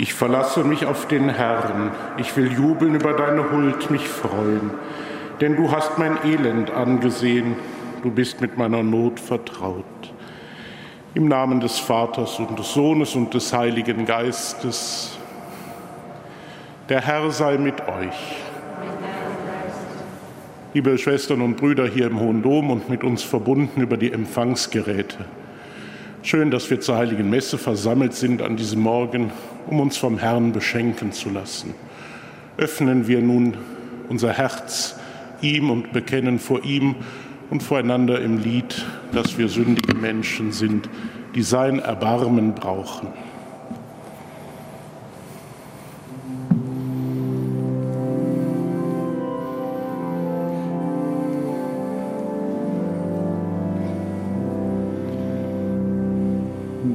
Ich verlasse mich auf den Herrn, ich will jubeln über deine Huld, mich freuen, denn du hast mein Elend angesehen, du bist mit meiner Not vertraut. Im Namen des Vaters und des Sohnes und des Heiligen Geistes, der Herr sei mit euch. Liebe Schwestern und Brüder hier im Hohen Dom und mit uns verbunden über die Empfangsgeräte. Schön, dass wir zur Heiligen Messe versammelt sind an diesem Morgen, um uns vom Herrn beschenken zu lassen. Öffnen wir nun unser Herz ihm und bekennen vor ihm und voreinander im Lied, dass wir sündige Menschen sind, die sein Erbarmen brauchen.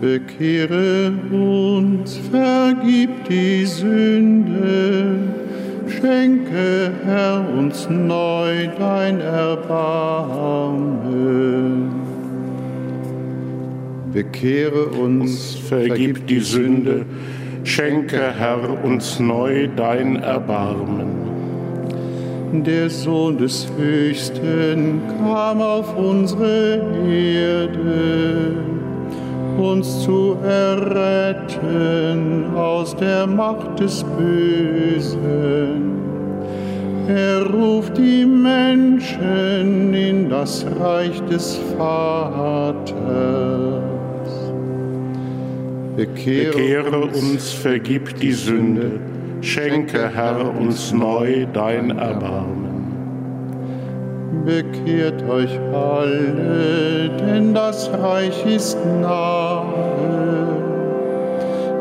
Bekehre uns, vergib die Sünde, schenke, Herr, uns neu dein Erbarmen. Bekehre uns, vergib die Sünde, schenke, Herr, uns neu dein Erbarmen. Der Sohn des Höchsten kam auf unsere Erde uns zu erretten aus der Macht des Bösen. Er ruft die Menschen in das Reich des Vaters. Bekehre, Bekehre uns, vergib die Sünde, schenke, Herr, uns neu dein Erbarmen bekehrt euch alle, denn das Reich ist nahe.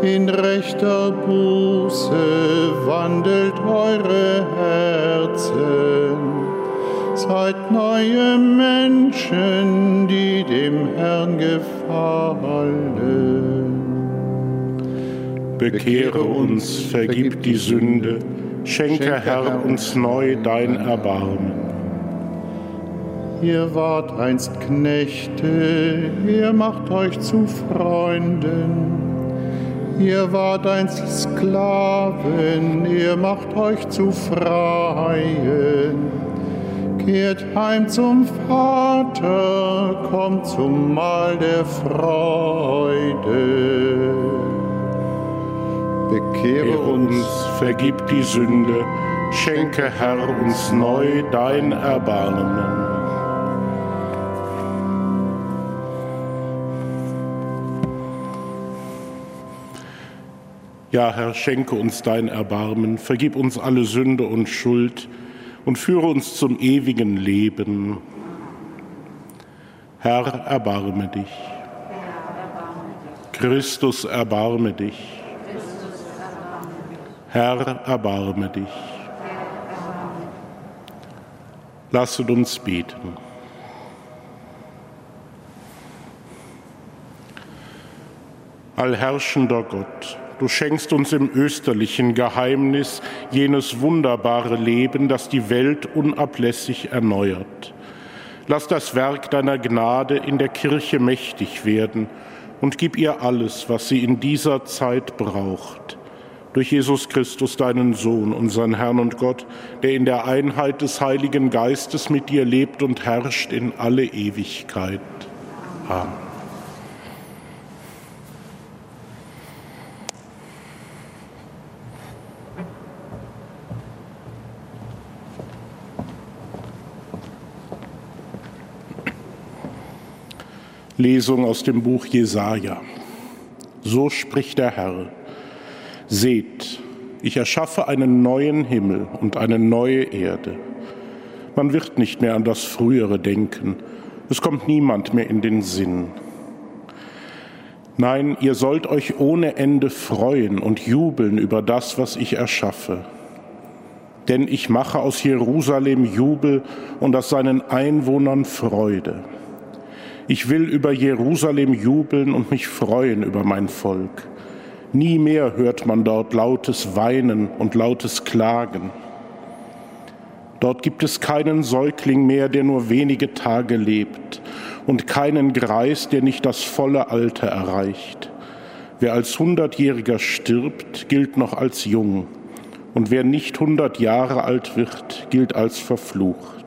In rechter Buße wandelt eure Herzen. Seid neue Menschen, die dem Herrn gefallen. Bekehre uns, vergib die Sünde, schenke Herr uns neu dein Erbarmen. Ihr wart einst Knechte, ihr macht euch zu Freunden. Ihr wart einst Sklaven, ihr macht euch zu Freien. Kehrt heim zum Vater, kommt zum Mahl der Freude. Bekehre uns, vergib die Sünde, schenke Herr uns neu dein Erbarmen. Ja, Herr, schenke uns dein Erbarmen, vergib uns alle Sünde und Schuld und führe uns zum ewigen Leben. Herr, erbarme dich. Christus, erbarme dich. Herr, erbarme dich. Lasset uns beten. Allherrschender Gott, Du schenkst uns im österlichen Geheimnis jenes wunderbare Leben, das die Welt unablässig erneuert. Lass das Werk deiner Gnade in der Kirche mächtig werden und gib ihr alles, was sie in dieser Zeit braucht. Durch Jesus Christus, deinen Sohn, unseren Herrn und Gott, der in der Einheit des Heiligen Geistes mit dir lebt und herrscht in alle Ewigkeit. Amen. Lesung aus dem Buch Jesaja. So spricht der Herr: Seht, ich erschaffe einen neuen Himmel und eine neue Erde. Man wird nicht mehr an das Frühere denken. Es kommt niemand mehr in den Sinn. Nein, ihr sollt euch ohne Ende freuen und jubeln über das, was ich erschaffe. Denn ich mache aus Jerusalem Jubel und aus seinen Einwohnern Freude. Ich will über Jerusalem jubeln und mich freuen über mein Volk. Nie mehr hört man dort lautes Weinen und lautes Klagen. Dort gibt es keinen Säugling mehr, der nur wenige Tage lebt, und keinen Greis, der nicht das volle Alter erreicht. Wer als Hundertjähriger stirbt, gilt noch als jung. Und wer nicht hundert Jahre alt wird, gilt als verflucht.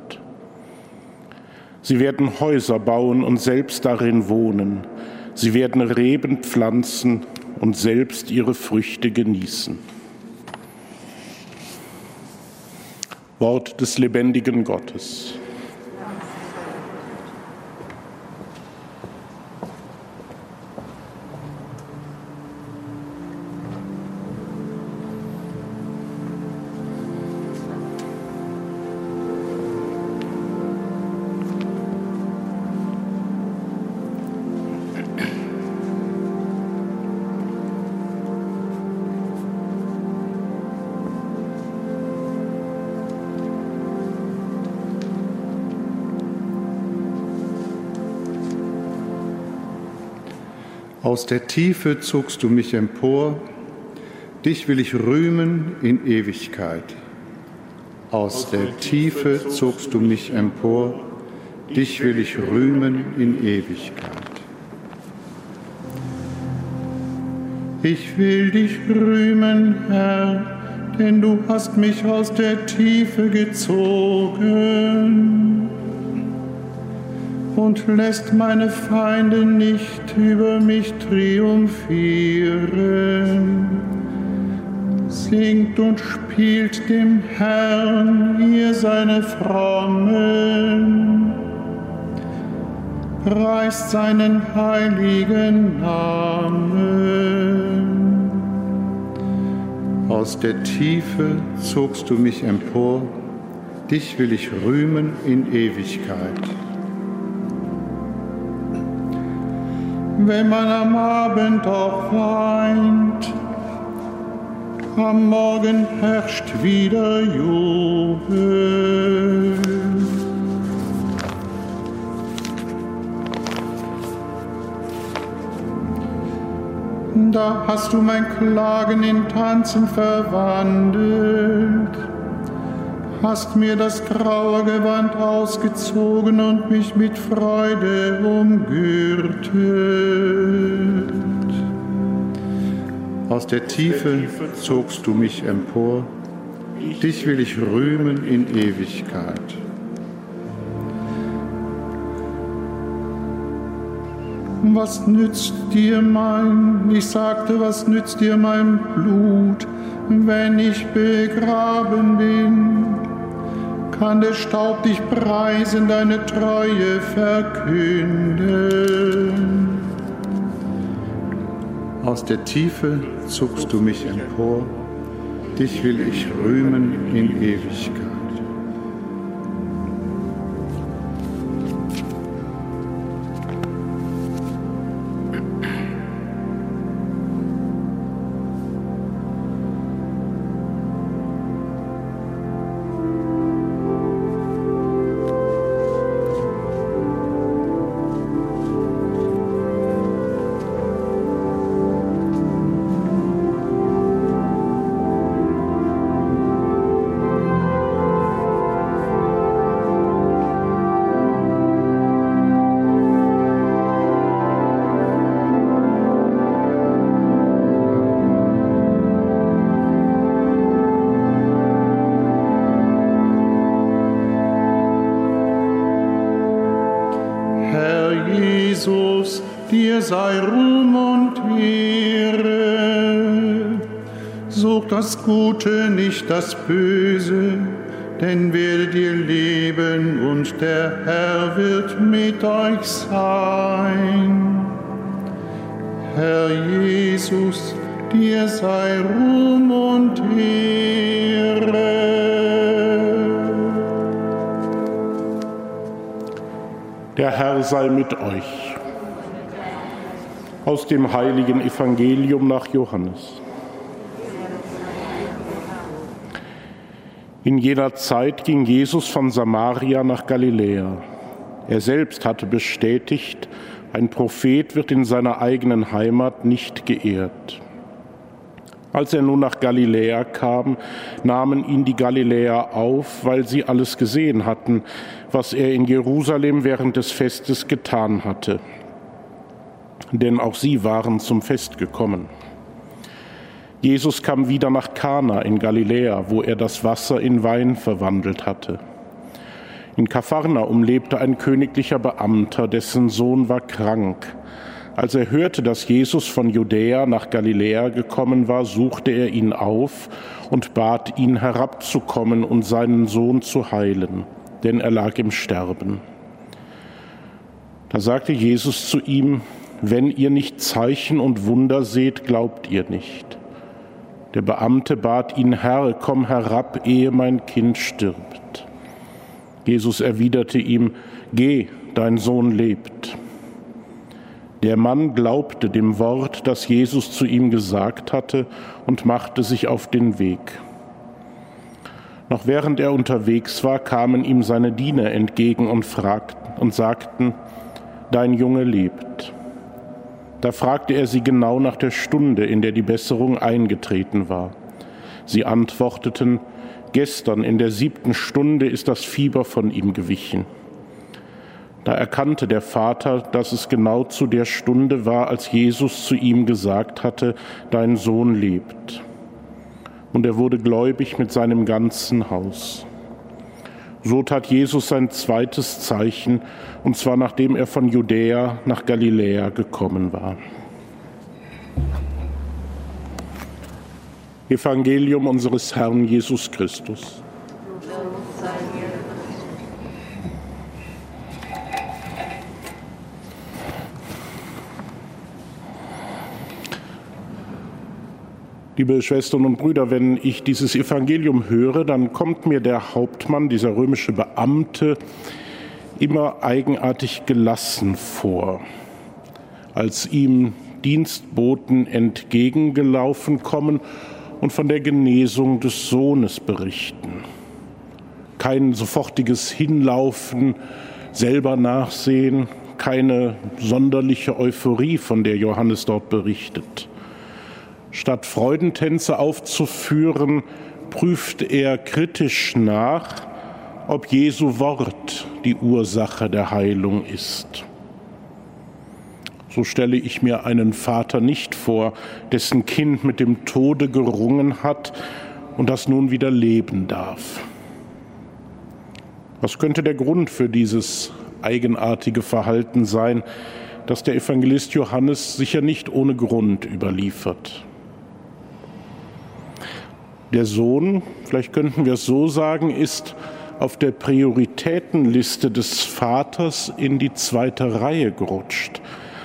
Sie werden Häuser bauen und selbst darin wohnen. Sie werden Reben pflanzen und selbst ihre Früchte genießen. Wort des lebendigen Gottes. Aus der Tiefe zogst du mich empor, dich will ich rühmen in Ewigkeit. Aus der Tiefe zogst du mich empor, dich will ich rühmen in Ewigkeit. Ich will dich rühmen, Herr, denn du hast mich aus der Tiefe gezogen und lässt meine Feinde nicht über mich triumphieren. Singt und spielt dem Herrn, ihr seine Frommen. Preist seinen heiligen Namen. Aus der Tiefe zogst du mich empor, dich will ich rühmen in Ewigkeit. Wenn man am Abend auch weint, am Morgen herrscht wieder Jubel. Da hast du mein Klagen in Tanzen verwandelt hast mir das graue Gewand ausgezogen und mich mit Freude umgürtet. Aus der Tiefe zogst du mich empor, dich will ich rühmen in Ewigkeit. Was nützt dir mein, ich sagte, was nützt dir mein Blut, wenn ich begraben bin? Kann der Staub dich preisen, deine Treue verkünden. Aus der Tiefe zuckst du mich empor, dich will ich rühmen in Ewigkeit. Das Böse, denn werdet ihr leben und der Herr wird mit euch sein. Herr Jesus, dir sei Ruhm und Ehre. Der Herr sei mit euch aus dem heiligen Evangelium nach Johannes. In jener Zeit ging Jesus von Samaria nach Galiläa. Er selbst hatte bestätigt, ein Prophet wird in seiner eigenen Heimat nicht geehrt. Als er nun nach Galiläa kam, nahmen ihn die Galiläer auf, weil sie alles gesehen hatten, was er in Jerusalem während des Festes getan hatte. denn auch sie waren zum Fest gekommen. Jesus kam wieder nach Kana in Galiläa, wo er das Wasser in Wein verwandelt hatte. In Kapharnaum lebte ein königlicher Beamter, dessen Sohn war krank. Als er hörte, dass Jesus von Judäa nach Galiläa gekommen war, suchte er ihn auf und bat ihn herabzukommen und seinen Sohn zu heilen, denn er lag im Sterben. Da sagte Jesus zu ihm, wenn ihr nicht Zeichen und Wunder seht, glaubt ihr nicht. Der Beamte bat ihn, Herr, komm herab, ehe mein Kind stirbt. Jesus erwiderte ihm, Geh, dein Sohn lebt. Der Mann glaubte dem Wort, das Jesus zu ihm gesagt hatte, und machte sich auf den Weg. Noch während er unterwegs war, kamen ihm seine Diener entgegen und fragten und sagten, Dein Junge lebt. Da fragte er sie genau nach der Stunde, in der die Besserung eingetreten war. Sie antworteten, gestern in der siebten Stunde ist das Fieber von ihm gewichen. Da erkannte der Vater, dass es genau zu der Stunde war, als Jesus zu ihm gesagt hatte, dein Sohn lebt. Und er wurde gläubig mit seinem ganzen Haus. So tat Jesus sein zweites Zeichen, und zwar nachdem er von Judäa nach Galiläa gekommen war. Evangelium unseres Herrn Jesus Christus. Liebe Schwestern und Brüder, wenn ich dieses Evangelium höre, dann kommt mir der Hauptmann, dieser römische Beamte, immer eigenartig gelassen vor, als ihm Dienstboten entgegengelaufen kommen und von der Genesung des Sohnes berichten. Kein sofortiges Hinlaufen, selber nachsehen, keine sonderliche Euphorie, von der Johannes dort berichtet. Statt Freudentänze aufzuführen, prüft er kritisch nach, ob Jesu Wort die Ursache der Heilung ist. So stelle ich mir einen Vater nicht vor, dessen Kind mit dem Tode gerungen hat und das nun wieder leben darf. Was könnte der Grund für dieses eigenartige Verhalten sein, das der Evangelist Johannes sicher nicht ohne Grund überliefert? Der Sohn, vielleicht könnten wir es so sagen, ist auf der Prioritätenliste des Vaters in die zweite Reihe gerutscht.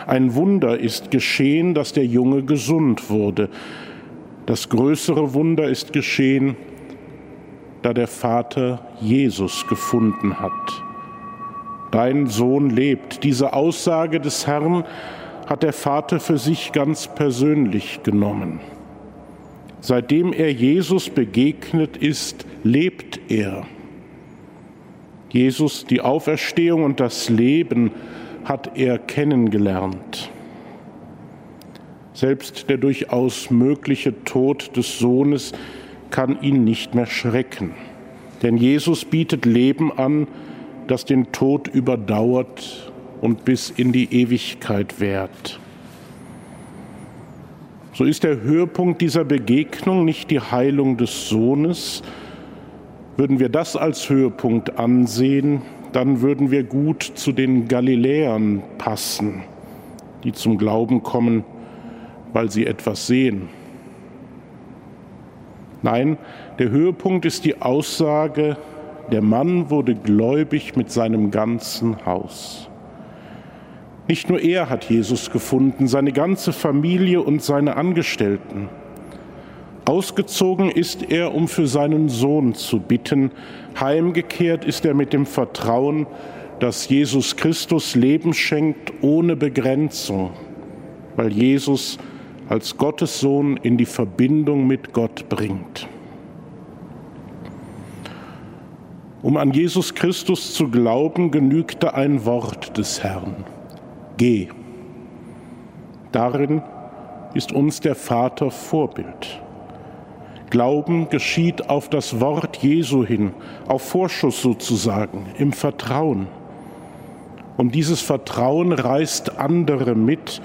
Ein Wunder ist geschehen, dass der Junge gesund wurde. Das größere Wunder ist geschehen, da der Vater Jesus gefunden hat. Dein Sohn lebt. Diese Aussage des Herrn hat der Vater für sich ganz persönlich genommen. Seitdem er Jesus begegnet ist, lebt er. Jesus, die Auferstehung und das Leben hat er kennengelernt. Selbst der durchaus mögliche Tod des Sohnes kann ihn nicht mehr schrecken. Denn Jesus bietet Leben an, das den Tod überdauert und bis in die Ewigkeit währt. So ist der Höhepunkt dieser Begegnung nicht die Heilung des Sohnes. Würden wir das als Höhepunkt ansehen, dann würden wir gut zu den Galiläern passen, die zum Glauben kommen, weil sie etwas sehen. Nein, der Höhepunkt ist die Aussage, der Mann wurde gläubig mit seinem ganzen Haus. Nicht nur er hat Jesus gefunden, seine ganze Familie und seine Angestellten. Ausgezogen ist er, um für seinen Sohn zu bitten. Heimgekehrt ist er mit dem Vertrauen, dass Jesus Christus Leben schenkt ohne Begrenzung, weil Jesus als Gottes Sohn in die Verbindung mit Gott bringt. Um an Jesus Christus zu glauben, genügte ein Wort des Herrn. Geh. Darin ist uns der Vater Vorbild. Glauben geschieht auf das Wort Jesu hin, auf Vorschuss sozusagen, im Vertrauen. Und dieses Vertrauen reißt andere mit,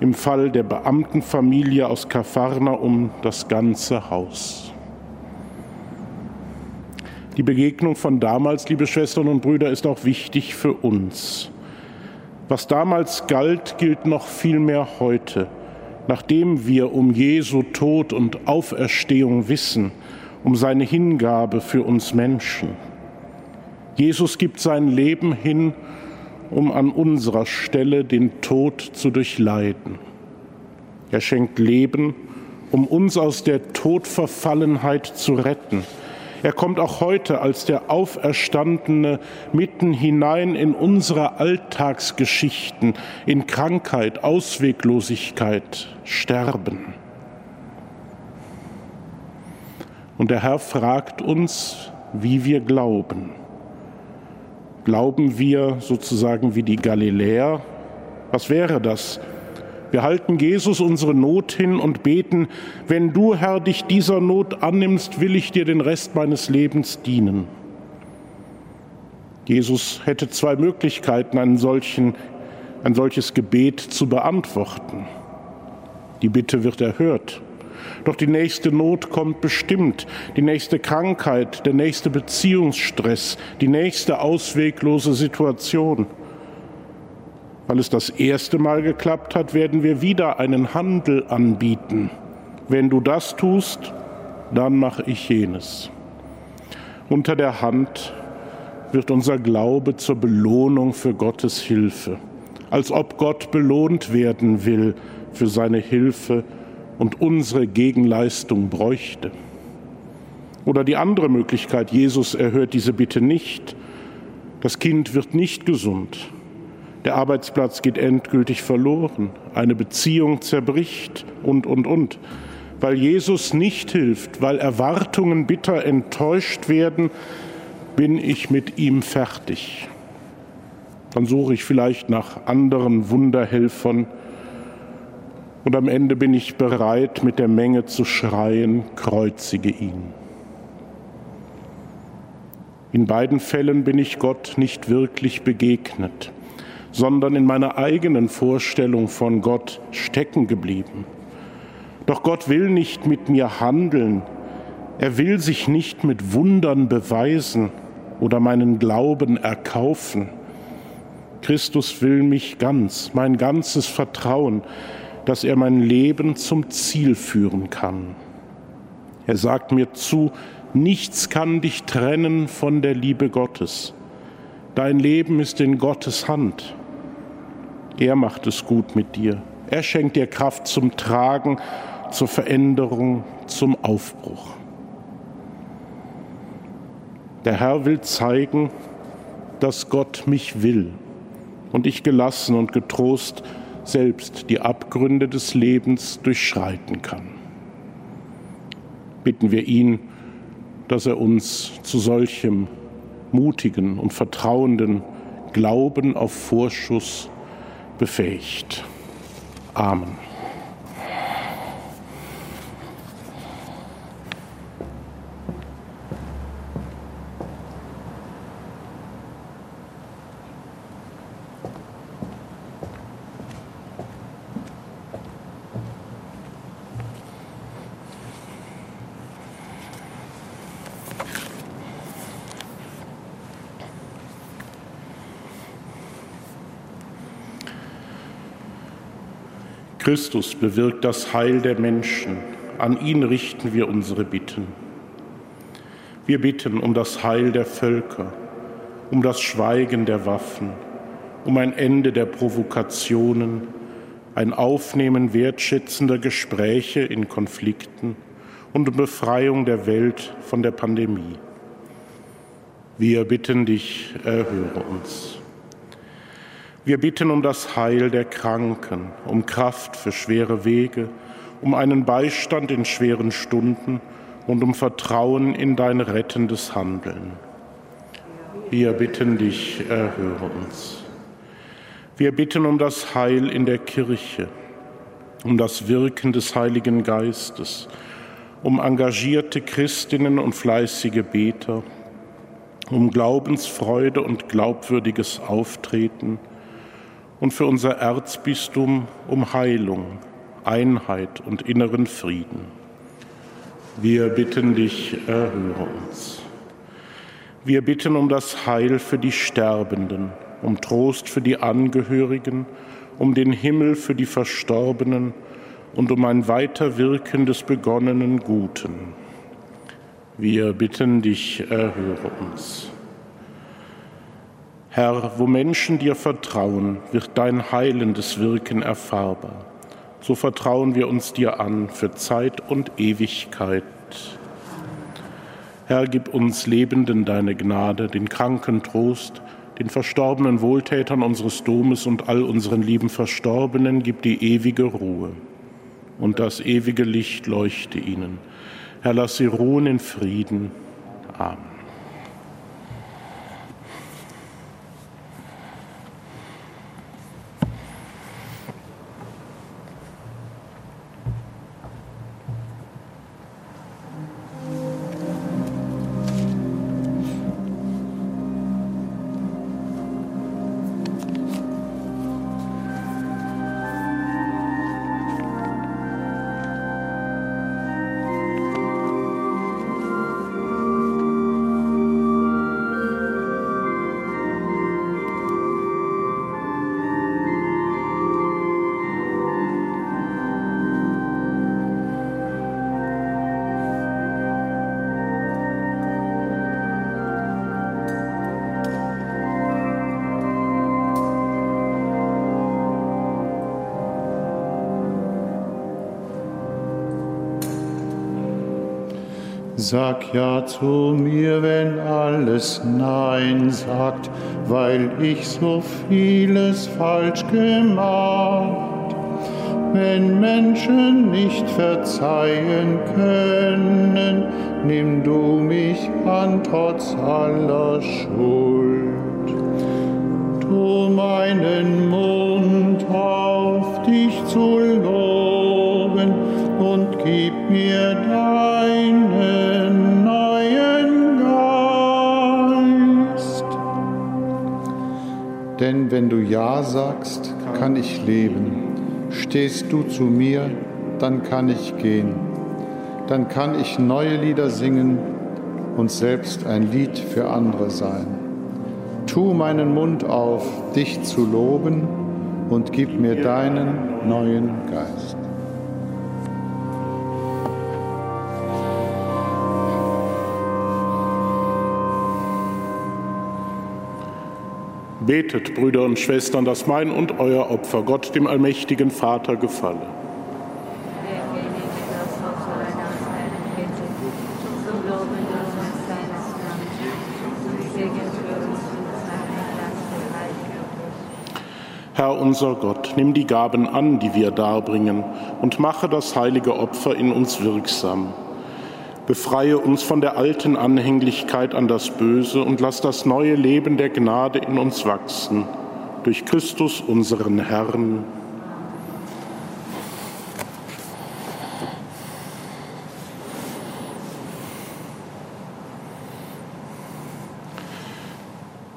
im Fall der Beamtenfamilie aus Kafarna um das ganze Haus. Die Begegnung von damals, liebe Schwestern und Brüder, ist auch wichtig für uns. Was damals galt, gilt noch viel mehr heute, nachdem wir um Jesu Tod und Auferstehung wissen, um seine Hingabe für uns Menschen. Jesus gibt sein Leben hin, um an unserer Stelle den Tod zu durchleiden. Er schenkt Leben, um uns aus der Todverfallenheit zu retten er kommt auch heute als der Auferstandene mitten hinein in unsere Alltagsgeschichten, in Krankheit, Ausweglosigkeit, Sterben. Und der Herr fragt uns, wie wir glauben. Glauben wir sozusagen wie die Galiläer? Was wäre das? Wir halten Jesus unsere Not hin und beten, wenn du, Herr, dich dieser Not annimmst, will ich dir den Rest meines Lebens dienen. Jesus hätte zwei Möglichkeiten, einen solchen, ein solches Gebet zu beantworten. Die Bitte wird erhört. Doch die nächste Not kommt bestimmt, die nächste Krankheit, der nächste Beziehungsstress, die nächste ausweglose Situation. Weil es das erste Mal geklappt hat, werden wir wieder einen Handel anbieten. Wenn du das tust, dann mache ich jenes. Unter der Hand wird unser Glaube zur Belohnung für Gottes Hilfe, als ob Gott belohnt werden will für seine Hilfe und unsere Gegenleistung bräuchte. Oder die andere Möglichkeit, Jesus erhört diese Bitte nicht, das Kind wird nicht gesund, der Arbeitsplatz geht endgültig verloren, eine Beziehung zerbricht und, und, und. Weil Jesus nicht hilft, weil Erwartungen bitter enttäuscht werden, bin ich mit ihm fertig. Dann suche ich vielleicht nach anderen Wunderhelfern und am Ende bin ich bereit, mit der Menge zu schreien, kreuzige ihn. In beiden Fällen bin ich Gott nicht wirklich begegnet sondern in meiner eigenen Vorstellung von Gott stecken geblieben. Doch Gott will nicht mit mir handeln, er will sich nicht mit Wundern beweisen oder meinen Glauben erkaufen. Christus will mich ganz, mein ganzes Vertrauen, dass er mein Leben zum Ziel führen kann. Er sagt mir zu, nichts kann dich trennen von der Liebe Gottes. Dein Leben ist in Gottes Hand. Er macht es gut mit dir. Er schenkt dir Kraft zum Tragen, zur Veränderung, zum Aufbruch. Der Herr will zeigen, dass Gott mich will und ich gelassen und getrost selbst die Abgründe des Lebens durchschreiten kann. Bitten wir ihn, dass er uns zu solchem mutigen und vertrauenden Glauben auf Vorschuss befähigt. Amen. Christus bewirkt das Heil der Menschen. An ihn richten wir unsere Bitten. Wir bitten um das Heil der Völker, um das Schweigen der Waffen, um ein Ende der Provokationen, ein Aufnehmen wertschätzender Gespräche in Konflikten und um Befreiung der Welt von der Pandemie. Wir bitten dich, erhöre uns. Wir bitten um das Heil der Kranken, um Kraft für schwere Wege, um einen Beistand in schweren Stunden und um Vertrauen in dein rettendes Handeln. Wir bitten dich, erhöre uns. Wir bitten um das Heil in der Kirche, um das Wirken des Heiligen Geistes, um engagierte Christinnen und fleißige Beter, um Glaubensfreude und glaubwürdiges Auftreten und für unser Erzbistum um Heilung, Einheit und inneren Frieden. Wir bitten dich, erhöre uns. Wir bitten um das Heil für die Sterbenden, um Trost für die Angehörigen, um den Himmel für die Verstorbenen und um ein Weiterwirken des begonnenen Guten. Wir bitten dich, erhöre uns. Herr, wo Menschen dir vertrauen, wird dein heilendes Wirken erfahrbar. So vertrauen wir uns dir an für Zeit und Ewigkeit. Herr, gib uns Lebenden deine Gnade, den Kranken Trost, den verstorbenen Wohltätern unseres Domes und all unseren lieben Verstorbenen gib die ewige Ruhe und das ewige Licht leuchte ihnen. Herr, lass sie ruhen in Frieden. Amen. Sag ja zu mir, wenn alles Nein sagt, weil ich so vieles falsch gemacht. Wenn Menschen nicht verzeihen können, nimm du mich an trotz aller Schuld. Tu meinen Mund auf, dich zu loben und gib mir deine Denn wenn du Ja sagst, kann ich leben. Stehst du zu mir, dann kann ich gehen. Dann kann ich neue Lieder singen und selbst ein Lied für andere sein. Tu meinen Mund auf, dich zu loben und gib mir deinen neuen Geist. Betet, Brüder und Schwestern, dass mein und euer Opfer Gott, dem allmächtigen Vater, gefalle. Herr unser Gott, nimm die Gaben an, die wir darbringen, und mache das heilige Opfer in uns wirksam Befreie uns von der alten Anhänglichkeit an das Böse und lass das neue Leben der Gnade in uns wachsen. Durch Christus unseren Herrn.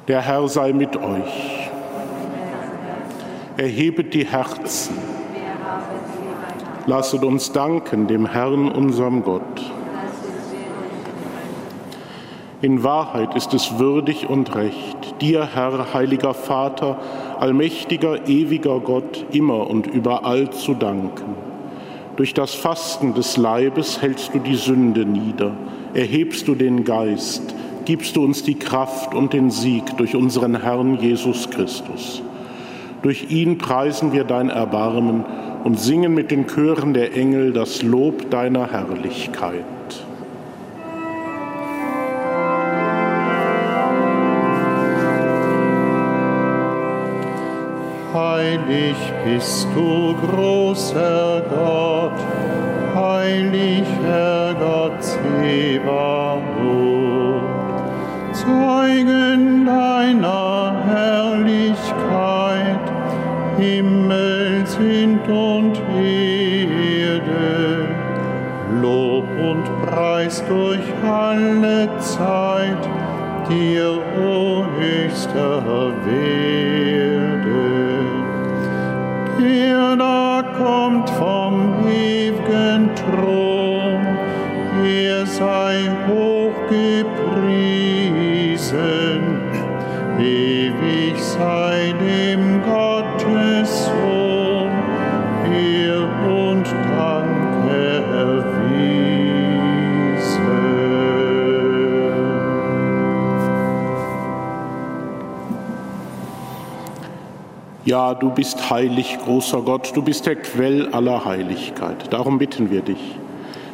Der Herr sei mit euch. Erhebet die Herzen. Lasset uns danken dem Herrn, unserem Gott. In Wahrheit ist es würdig und recht, dir, Herr, heiliger Vater, allmächtiger, ewiger Gott, immer und überall zu danken. Durch das Fasten des Leibes hältst du die Sünde nieder, erhebst du den Geist, gibst du uns die Kraft und den Sieg durch unseren Herrn Jesus Christus. Durch ihn preisen wir dein Erbarmen und singen mit den Chören der Engel das Lob deiner Herrlichkeit. Heilig bist du, großer Gott, heilig Herr Gott Zebaoth. Zeugen deiner Herrlichkeit, Himmel sind und Erde, Lob und Preis durch alle Zeit dir, o höchster Werde. Sei hochgepriesen, ewig sei dem Gottes Sohn, Ehr und Dank Ja, du bist heilig, großer Gott, du bist der Quell aller Heiligkeit. Darum bitten wir dich.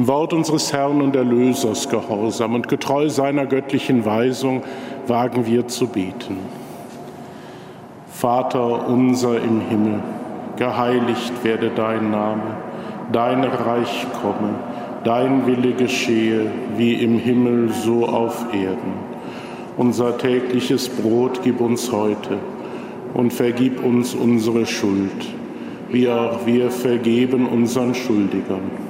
Dem Wort unseres Herrn und Erlösers gehorsam und getreu seiner göttlichen Weisung wagen wir zu beten. Vater unser im Himmel, geheiligt werde dein Name, dein Reich komme, dein Wille geschehe, wie im Himmel so auf Erden. Unser tägliches Brot gib uns heute und vergib uns unsere Schuld, wie auch wir vergeben unseren Schuldigern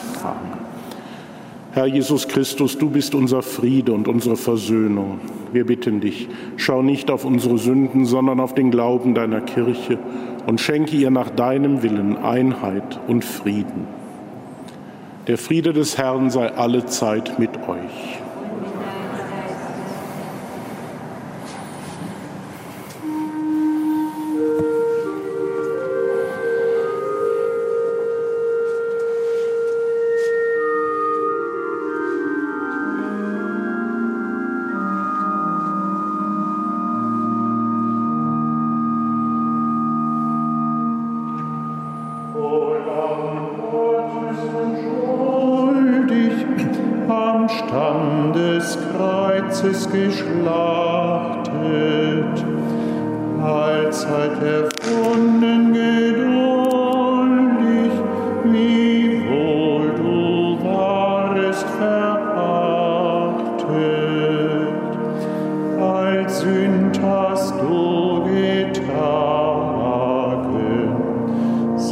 Amen. Herr Jesus Christus, du bist unser Friede und unsere Versöhnung. Wir bitten dich, schau nicht auf unsere Sünden, sondern auf den Glauben deiner Kirche und schenke ihr nach deinem Willen Einheit und Frieden. Der Friede des Herrn sei alle Zeit mit euch.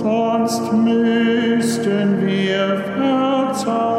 sonst müssten wir verzeihen.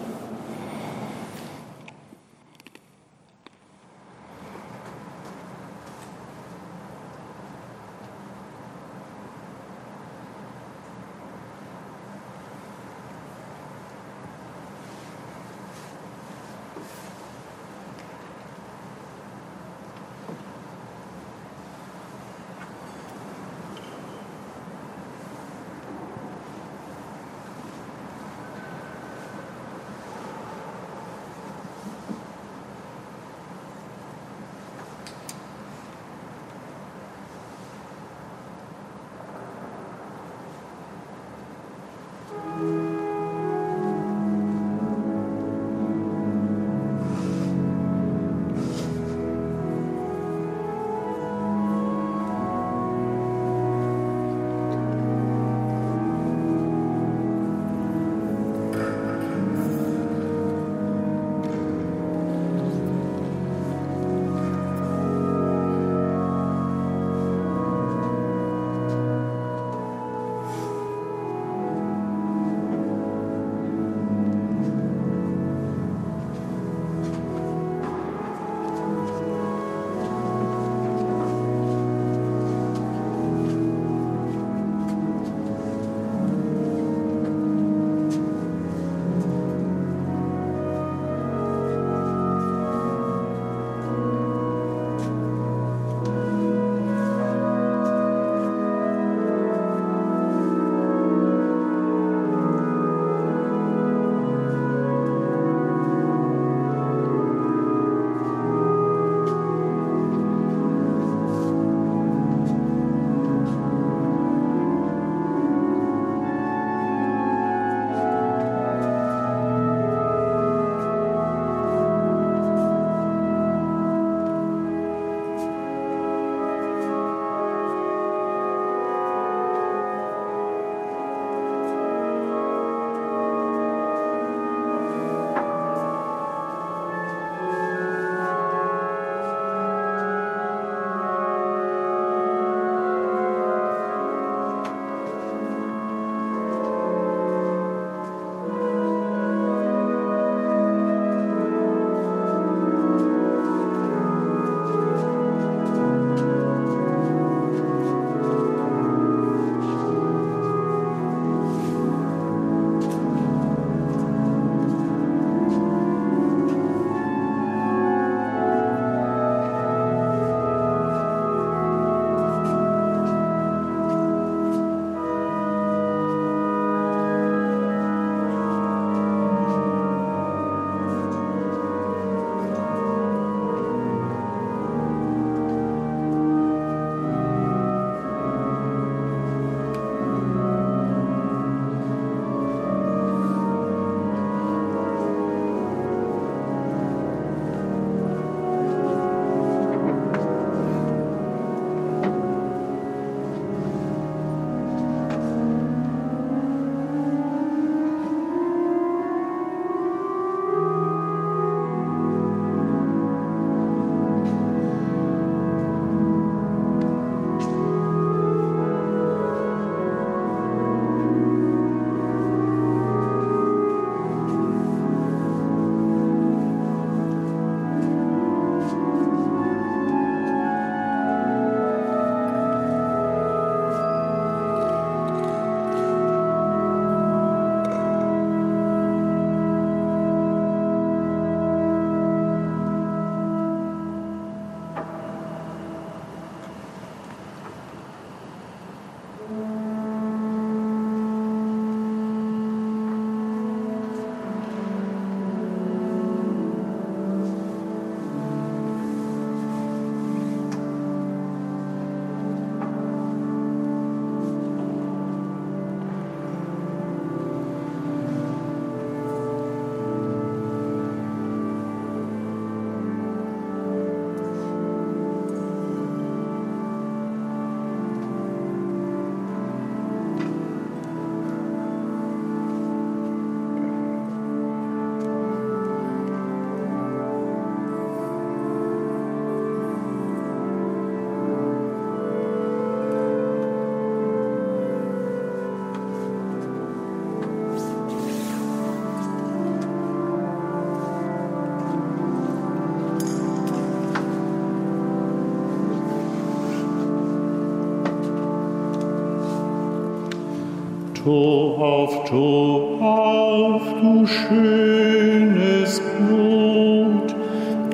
Tor auf, Tor auf, du schönes Blut,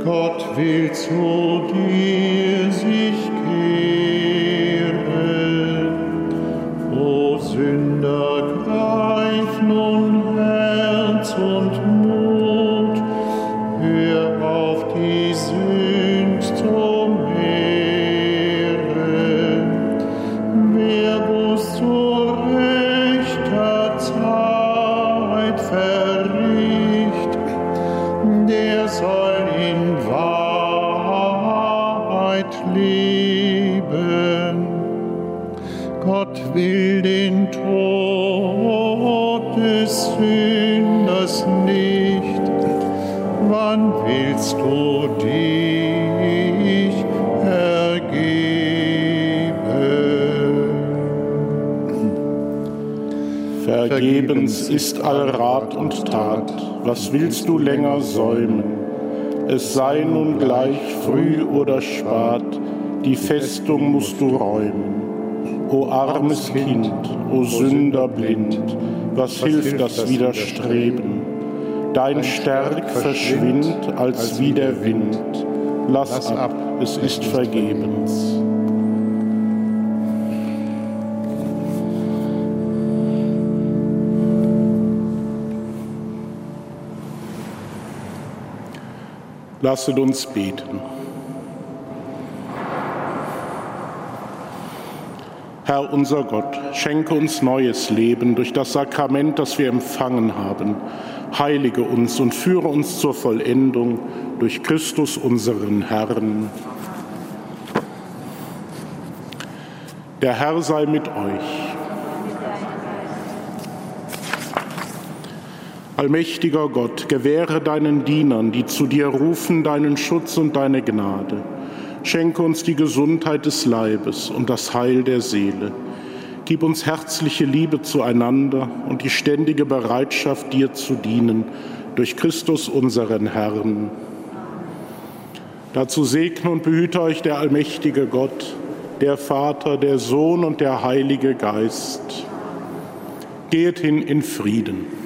Gott will zu dir Vergebens ist all Rat und Tat. Was willst du länger säumen? Es sei nun gleich früh oder spat, die Festung musst du räumen. O armes Kind, o Sünder blind, was hilft das Widerstreben? Dein Stärk verschwindt als wie der Wind. Lass ab, es ist vergebens. Lasset uns beten. Herr unser Gott, schenke uns neues Leben durch das Sakrament, das wir empfangen haben. Heilige uns und führe uns zur Vollendung durch Christus unseren Herrn. Der Herr sei mit euch. Allmächtiger Gott, gewähre deinen Dienern, die zu dir rufen, deinen Schutz und deine Gnade. Schenke uns die Gesundheit des Leibes und das Heil der Seele. Gib uns herzliche Liebe zueinander und die ständige Bereitschaft, dir zu dienen, durch Christus unseren Herrn. Dazu segne und behüte euch der allmächtige Gott, der Vater, der Sohn und der Heilige Geist. Geht hin in Frieden.